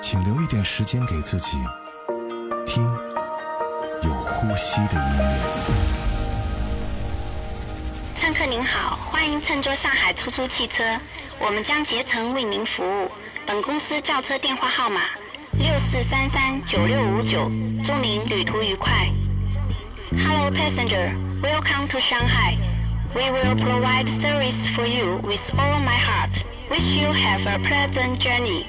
请留一点时间给自己，听有呼吸的音乐。乘客您好，欢迎乘坐上海出租汽车，我们将竭诚为您服务。本公司轿车电话号码六四三三九六五九，祝您旅途愉快。Hello passenger, welcome to Shanghai. We will provide service for you with all my heart. Wish you have a pleasant journey.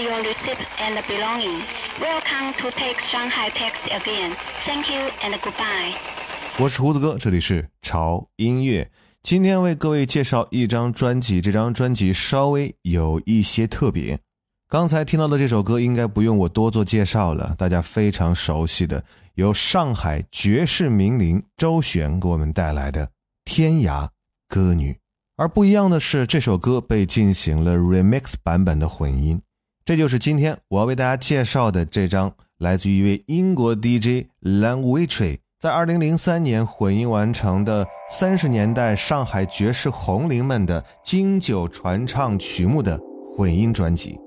Your receipt and belonging. Welcome to take Shanghai taxi again. Thank you and goodbye. 我是胡子哥，这里是潮音乐。今天为各位介绍一张专辑，这张专辑稍微有一些特别。刚才听到的这首歌应该不用我多做介绍了，大家非常熟悉的。由上海绝世名伶周璇给我们带来的《天涯歌女》，而不一样的是，这首歌被进行了 remix 版本的混音。这就是今天我要为大家介绍的这张来自于一位英国 DJ Lang Witry 在2003年混音完成的三十年代上海爵士红伶们的经久传唱曲目的混音专辑。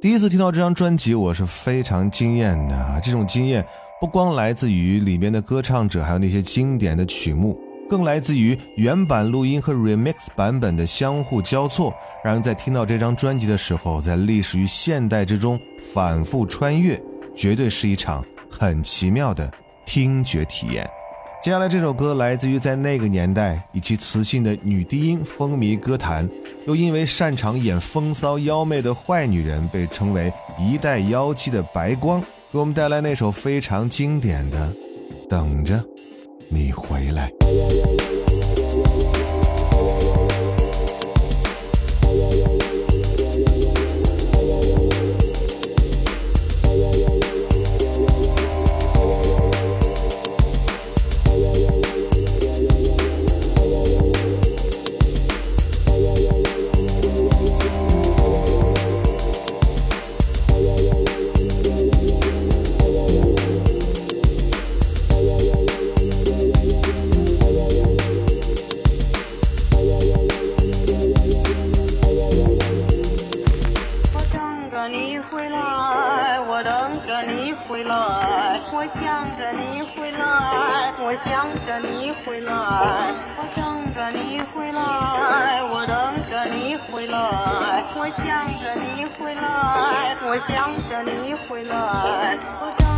第一次听到这张专辑，我是非常惊艳的啊！这种惊艳。不光来自于里面的歌唱者，还有那些经典的曲目，更来自于原版录音和 remix 版本的相互交错，让人在听到这张专辑的时候，在历史与现代之中反复穿越，绝对是一场很奇妙的听觉体验。接下来这首歌来自于在那个年代以其磁性的女低音风靡歌坛，又因为擅长演风骚妖媚的坏女人，被称为一代妖姬的白光。给我们带来那首非常经典的《等着》。你回来。回来，我想着你回来，我想着你回来，我想着你回来，我等着你回来，我想着你回来，我想着你回来，我。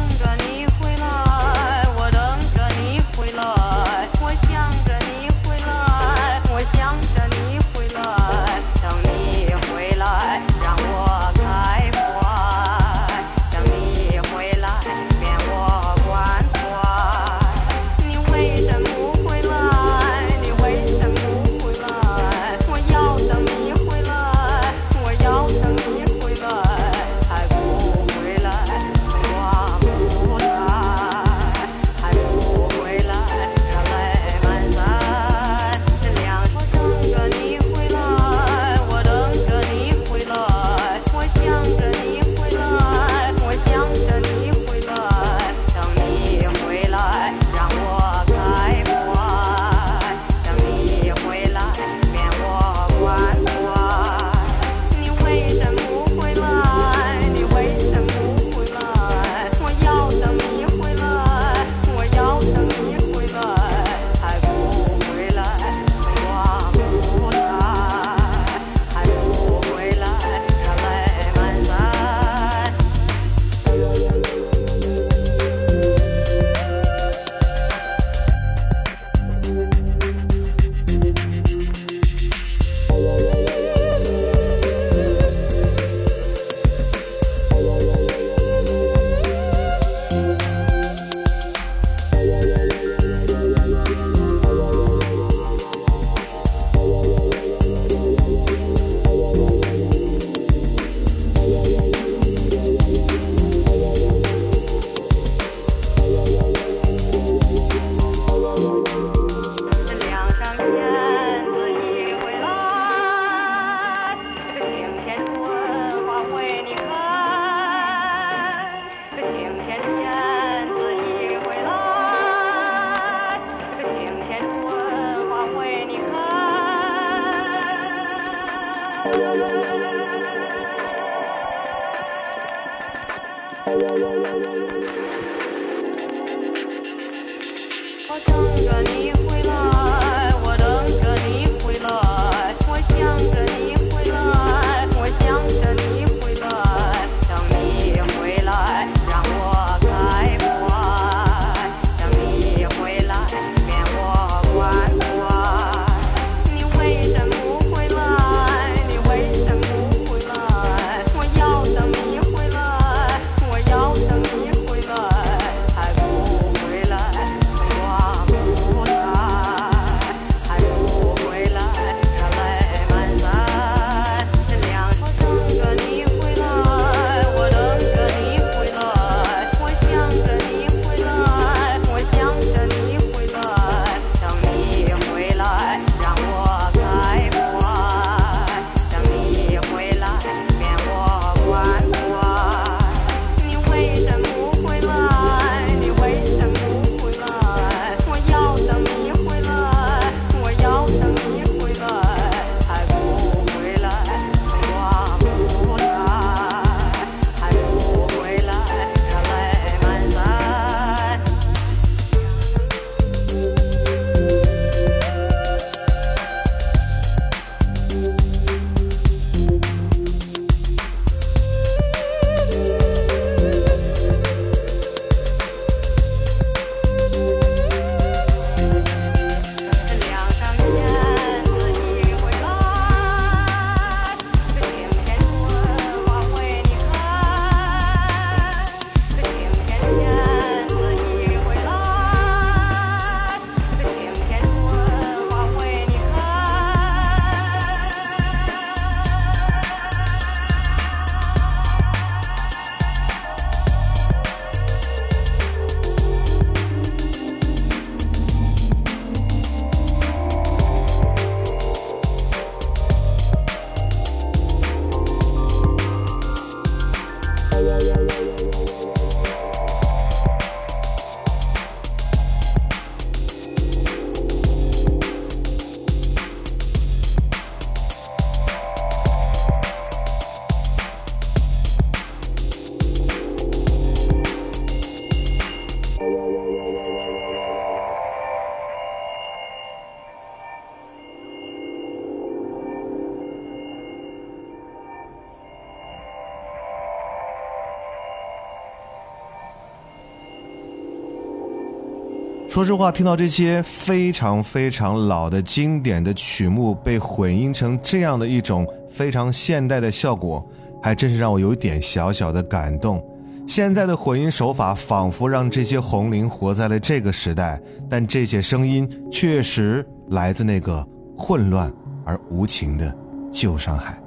说实话，听到这些非常非常老的经典的曲目被混音成这样的一种非常现代的效果，还真是让我有一点小小的感动。现在的混音手法仿佛让这些红伶活在了这个时代，但这些声音确实来自那个混乱而无情的旧上海。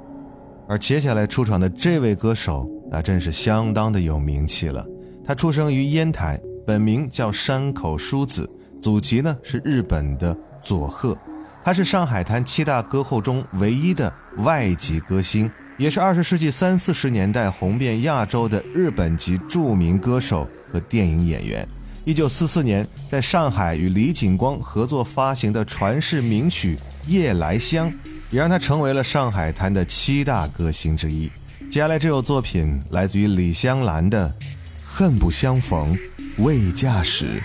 而接下来出场的这位歌手，那真是相当的有名气了。他出生于烟台。本名叫山口淑子，祖籍呢是日本的佐贺，他是上海滩七大歌后中唯一的外籍歌星，也是二十世纪三四十年代红遍亚洲的日本籍著名歌手和电影演员。一九四四年，在上海与李景光合作发行的传世名曲《夜来香》，也让他成为了上海滩的七大歌星之一。接下来这首作品来自于李香兰的《恨不相逢》。未驾驶。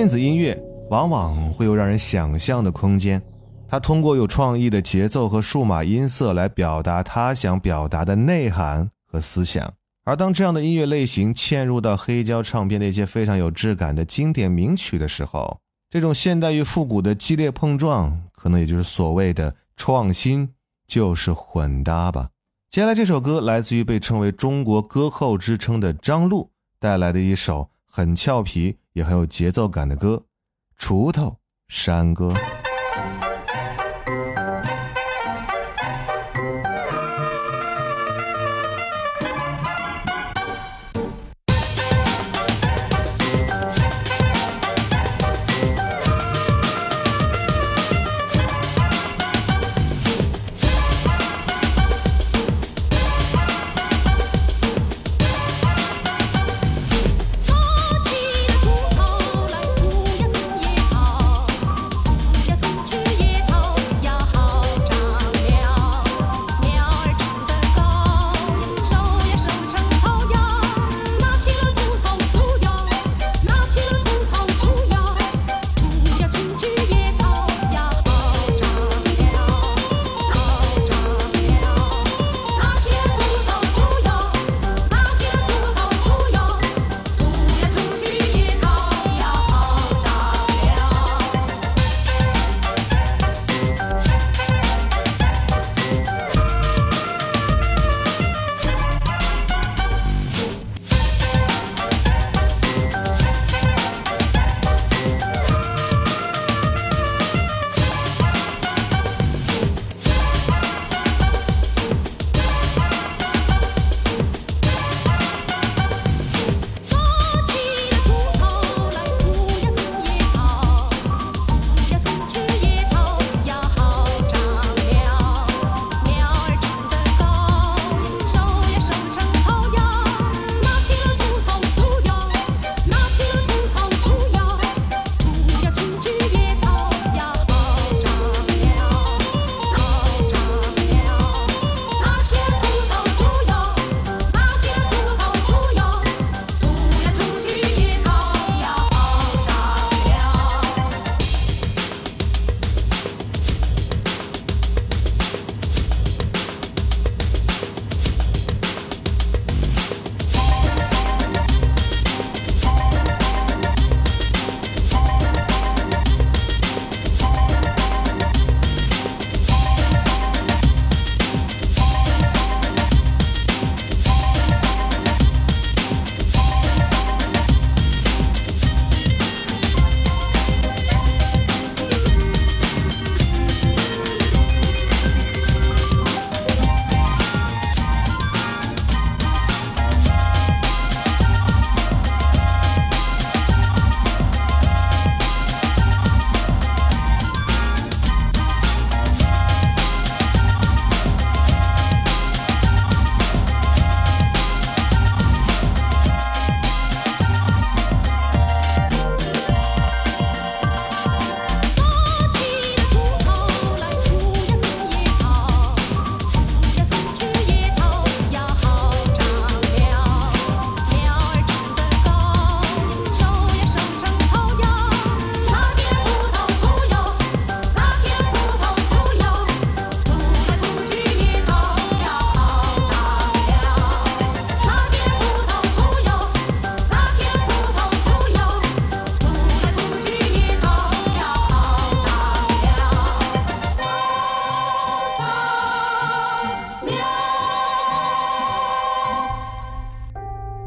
电子音乐往往会有让人想象的空间，它通过有创意的节奏和数码音色来表达它想表达的内涵和思想。而当这样的音乐类型嵌入到黑胶唱片那些非常有质感的经典名曲的时候，这种现代与复古的激烈碰撞，可能也就是所谓的创新，就是混搭吧。接下来这首歌来自于被称为中国歌后之称的张璐带来的一首很俏皮。也很有节奏感的歌，《锄头山歌》。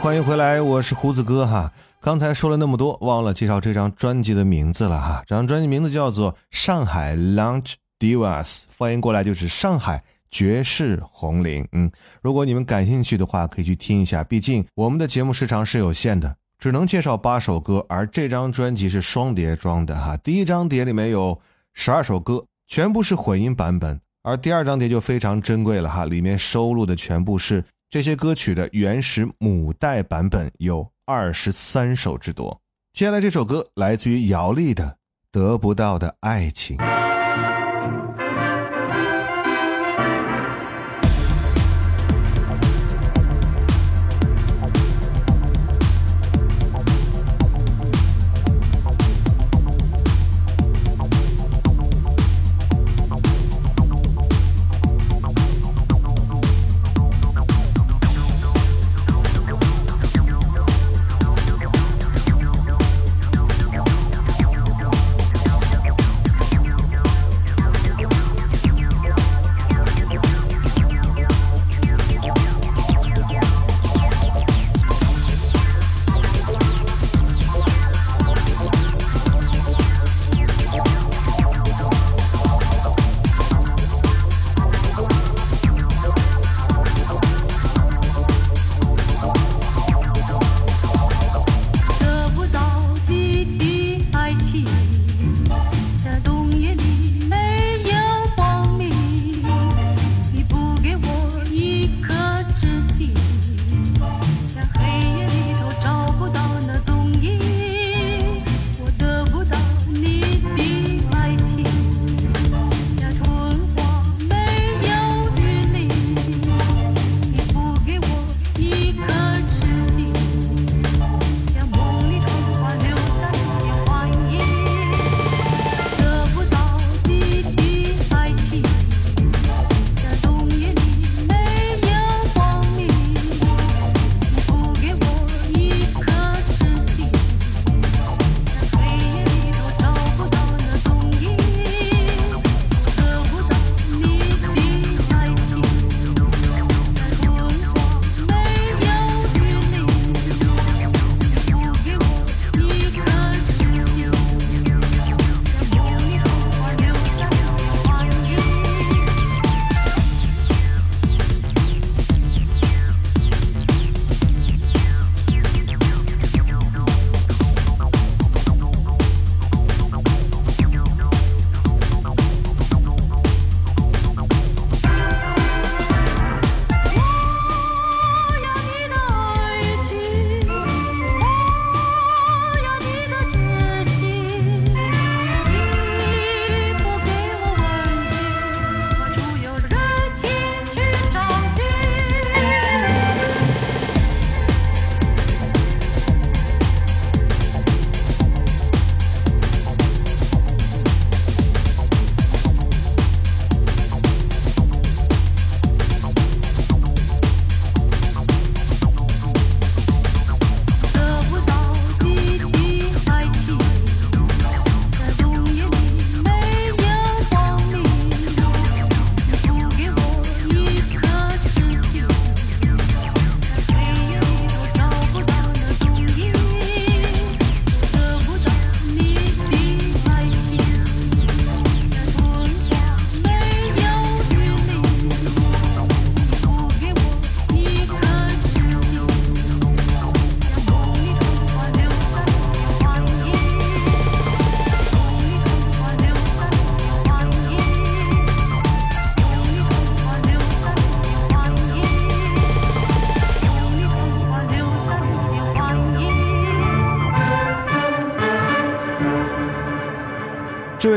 欢迎回来，我是胡子哥哈。刚才说了那么多，忘了介绍这张专辑的名字了哈。这张专辑名字叫做《上海 Lounge Divas》，翻译过来就是上海爵士红伶。嗯，如果你们感兴趣的话，可以去听一下。毕竟我们的节目时长是有限的，只能介绍八首歌，而这张专辑是双碟装的哈。第一张碟里面有十二首歌，全部是混音版本。而第二张碟就非常珍贵了哈，里面收录的全部是这些歌曲的原始母带版本，有二十三首之多。接下来这首歌来自于姚丽的《得不到的爱情》。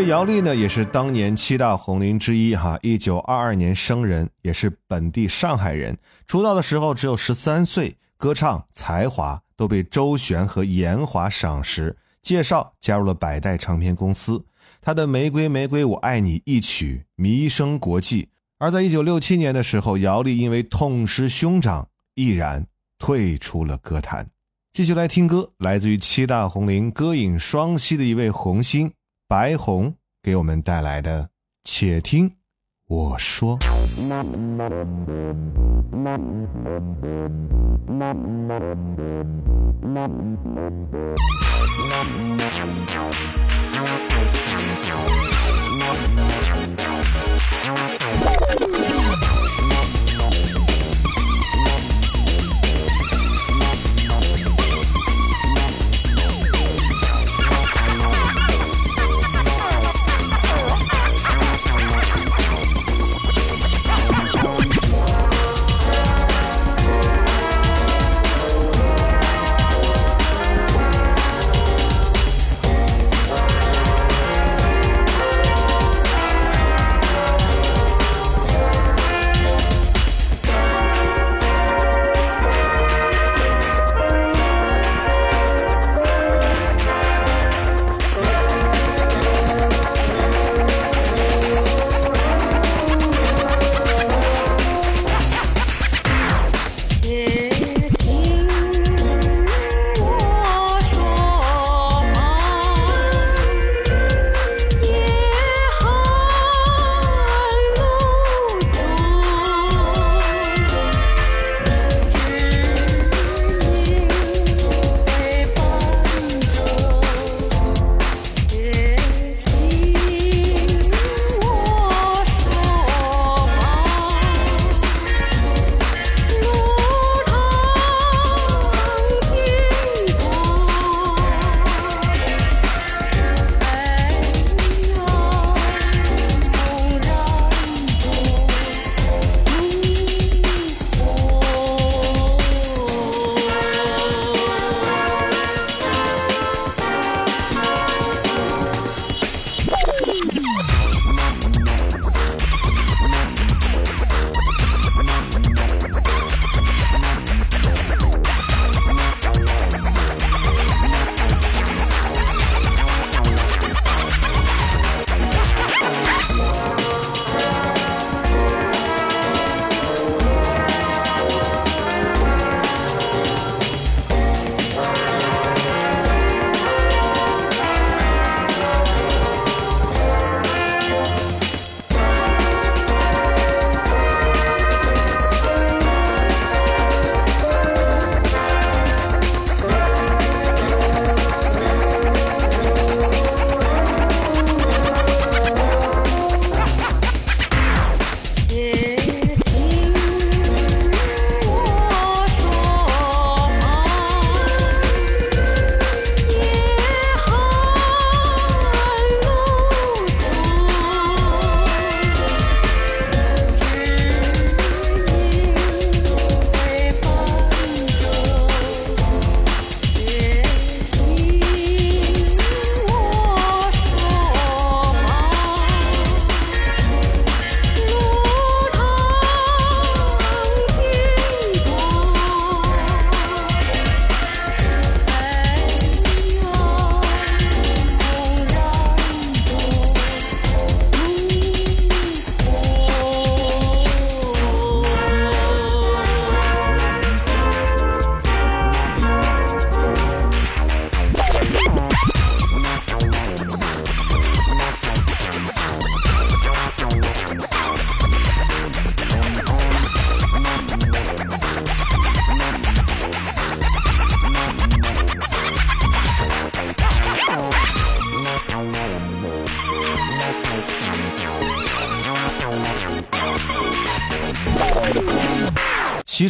姚丽呢，也是当年七大红伶之一哈，一九二二年生人，也是本地上海人。出道的时候只有十三岁，歌唱才华都被周璇和严华赏识，介绍加入了百代唱片公司。他的《玫瑰玫瑰我爱你》一曲名声国际。而在一九六七年的时候，姚丽因为痛失兄长，毅然退出了歌坛。继续来听歌，来自于七大红伶歌影双栖的一位红星。白红给我们带来的且听我说。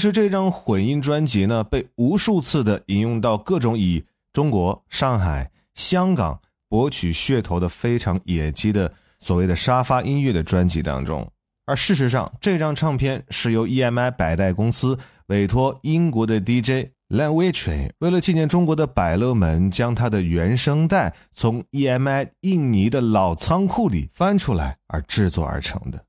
实这张混音专辑呢，被无数次的引用到各种以中国、上海、香港博取噱头的非常野鸡的所谓的沙发音乐的专辑当中。而事实上，这张唱片是由 EMI 百代公司委托英国的 DJ Len Witry 为了纪念中国的百乐门，将他的原声带从 EMI 印尼的老仓库里翻出来而制作而成的。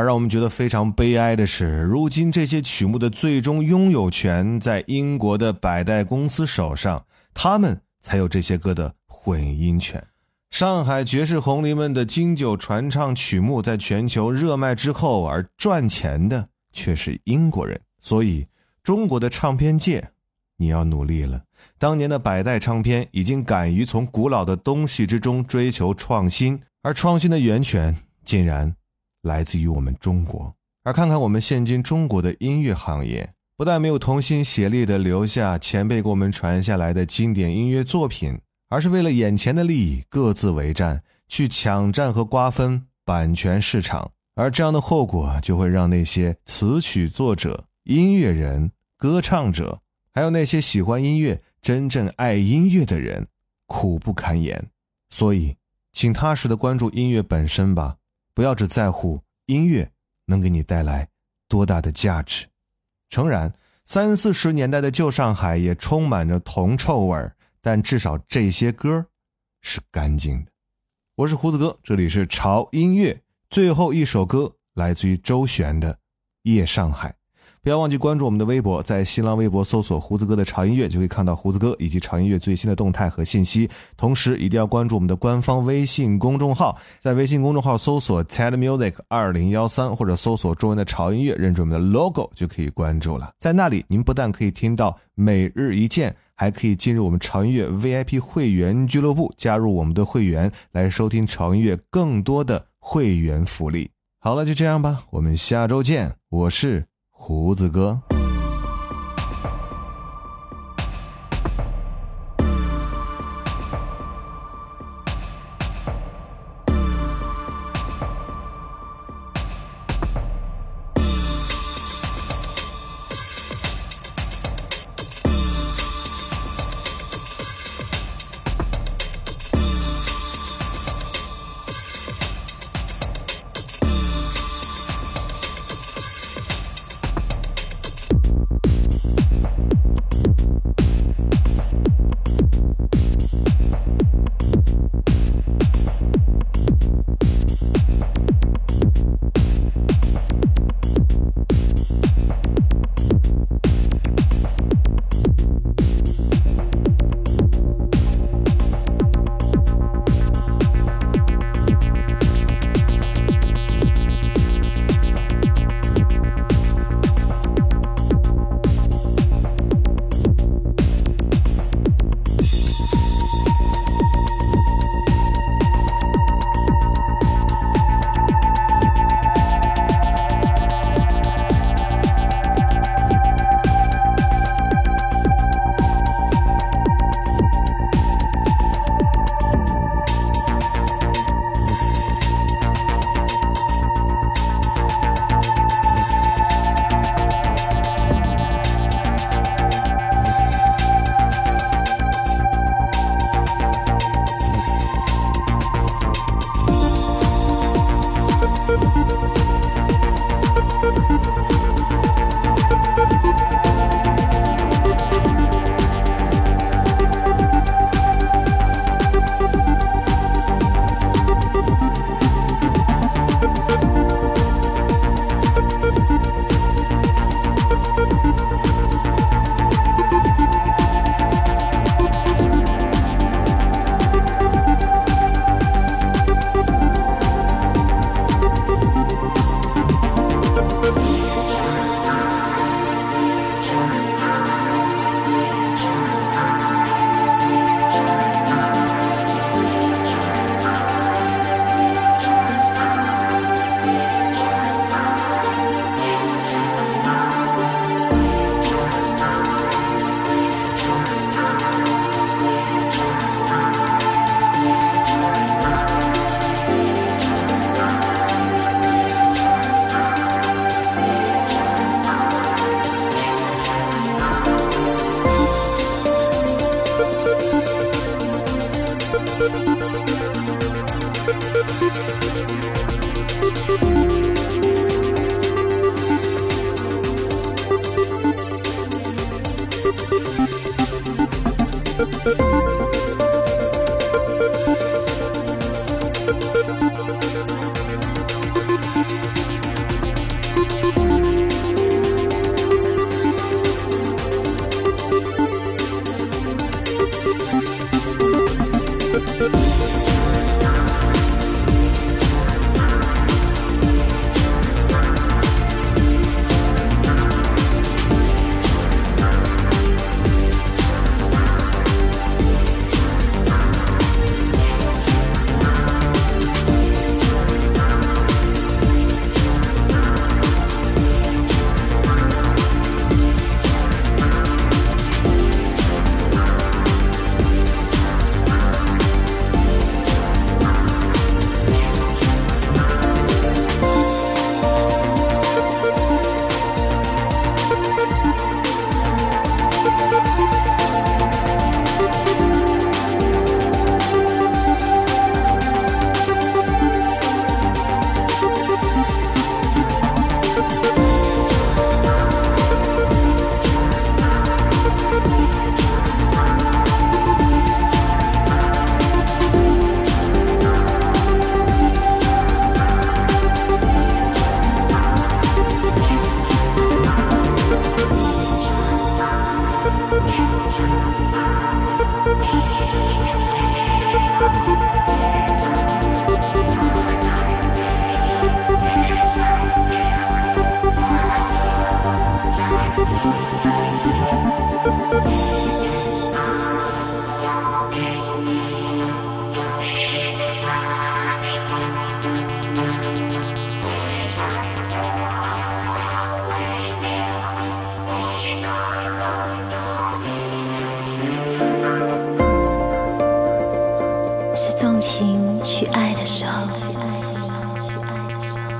而让我们觉得非常悲哀的是，如今这些曲目的最终拥有权在英国的百代公司手上，他们才有这些歌的混音权。上海爵士红伶们的经久传唱曲目在全球热卖之后，而赚钱的却是英国人。所以，中国的唱片界，你要努力了。当年的百代唱片已经敢于从古老的东西之中追求创新，而创新的源泉竟然。来自于我们中国，而看看我们现今中国的音乐行业，不但没有同心协力的留下前辈给我们传下来的经典音乐作品，而是为了眼前的利益各自为战，去抢占和瓜分版权市场。而这样的后果，就会让那些词曲作者、音乐人、歌唱者，还有那些喜欢音乐、真正爱音乐的人，苦不堪言。所以，请踏实的关注音乐本身吧。不要只在乎音乐能给你带来多大的价值。诚然，三四十年代的旧上海也充满着铜臭味儿，但至少这些歌是干净的。我是胡子哥，这里是潮音乐。最后一首歌来自于周璇的《夜上海》。不要忘记关注我们的微博，在新浪微博搜索“胡子哥的潮音乐”，就可以看到胡子哥以及潮音乐最新的动态和信息。同时，一定要关注我们的官方微信公众号，在微信公众号搜索 “ted music 二零幺三”或者搜索中文的潮音乐，认准我们的 logo 就可以关注了。在那里，您不但可以听到每日一见，还可以进入我们潮音乐 VIP 会员俱乐部，加入我们的会员，来收听潮音乐更多的会员福利。好了，就这样吧，我们下周见。我是。胡子哥。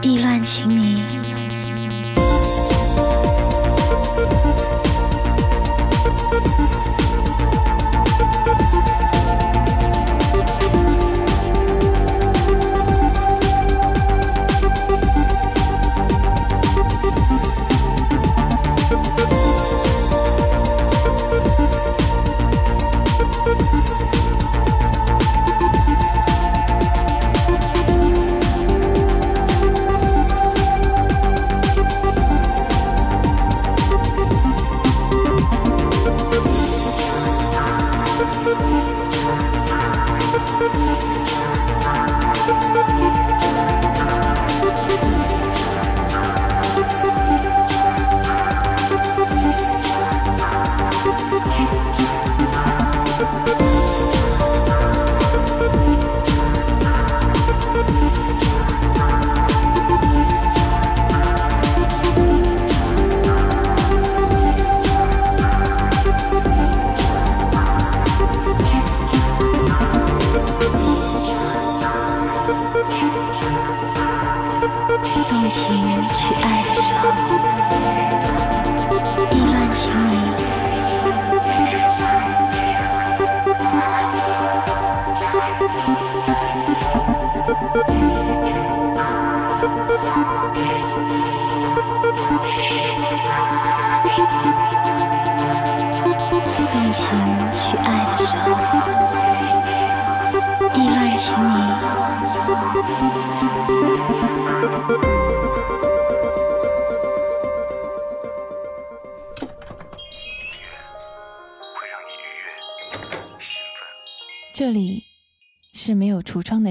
意乱情迷。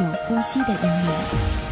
有呼吸的音乐。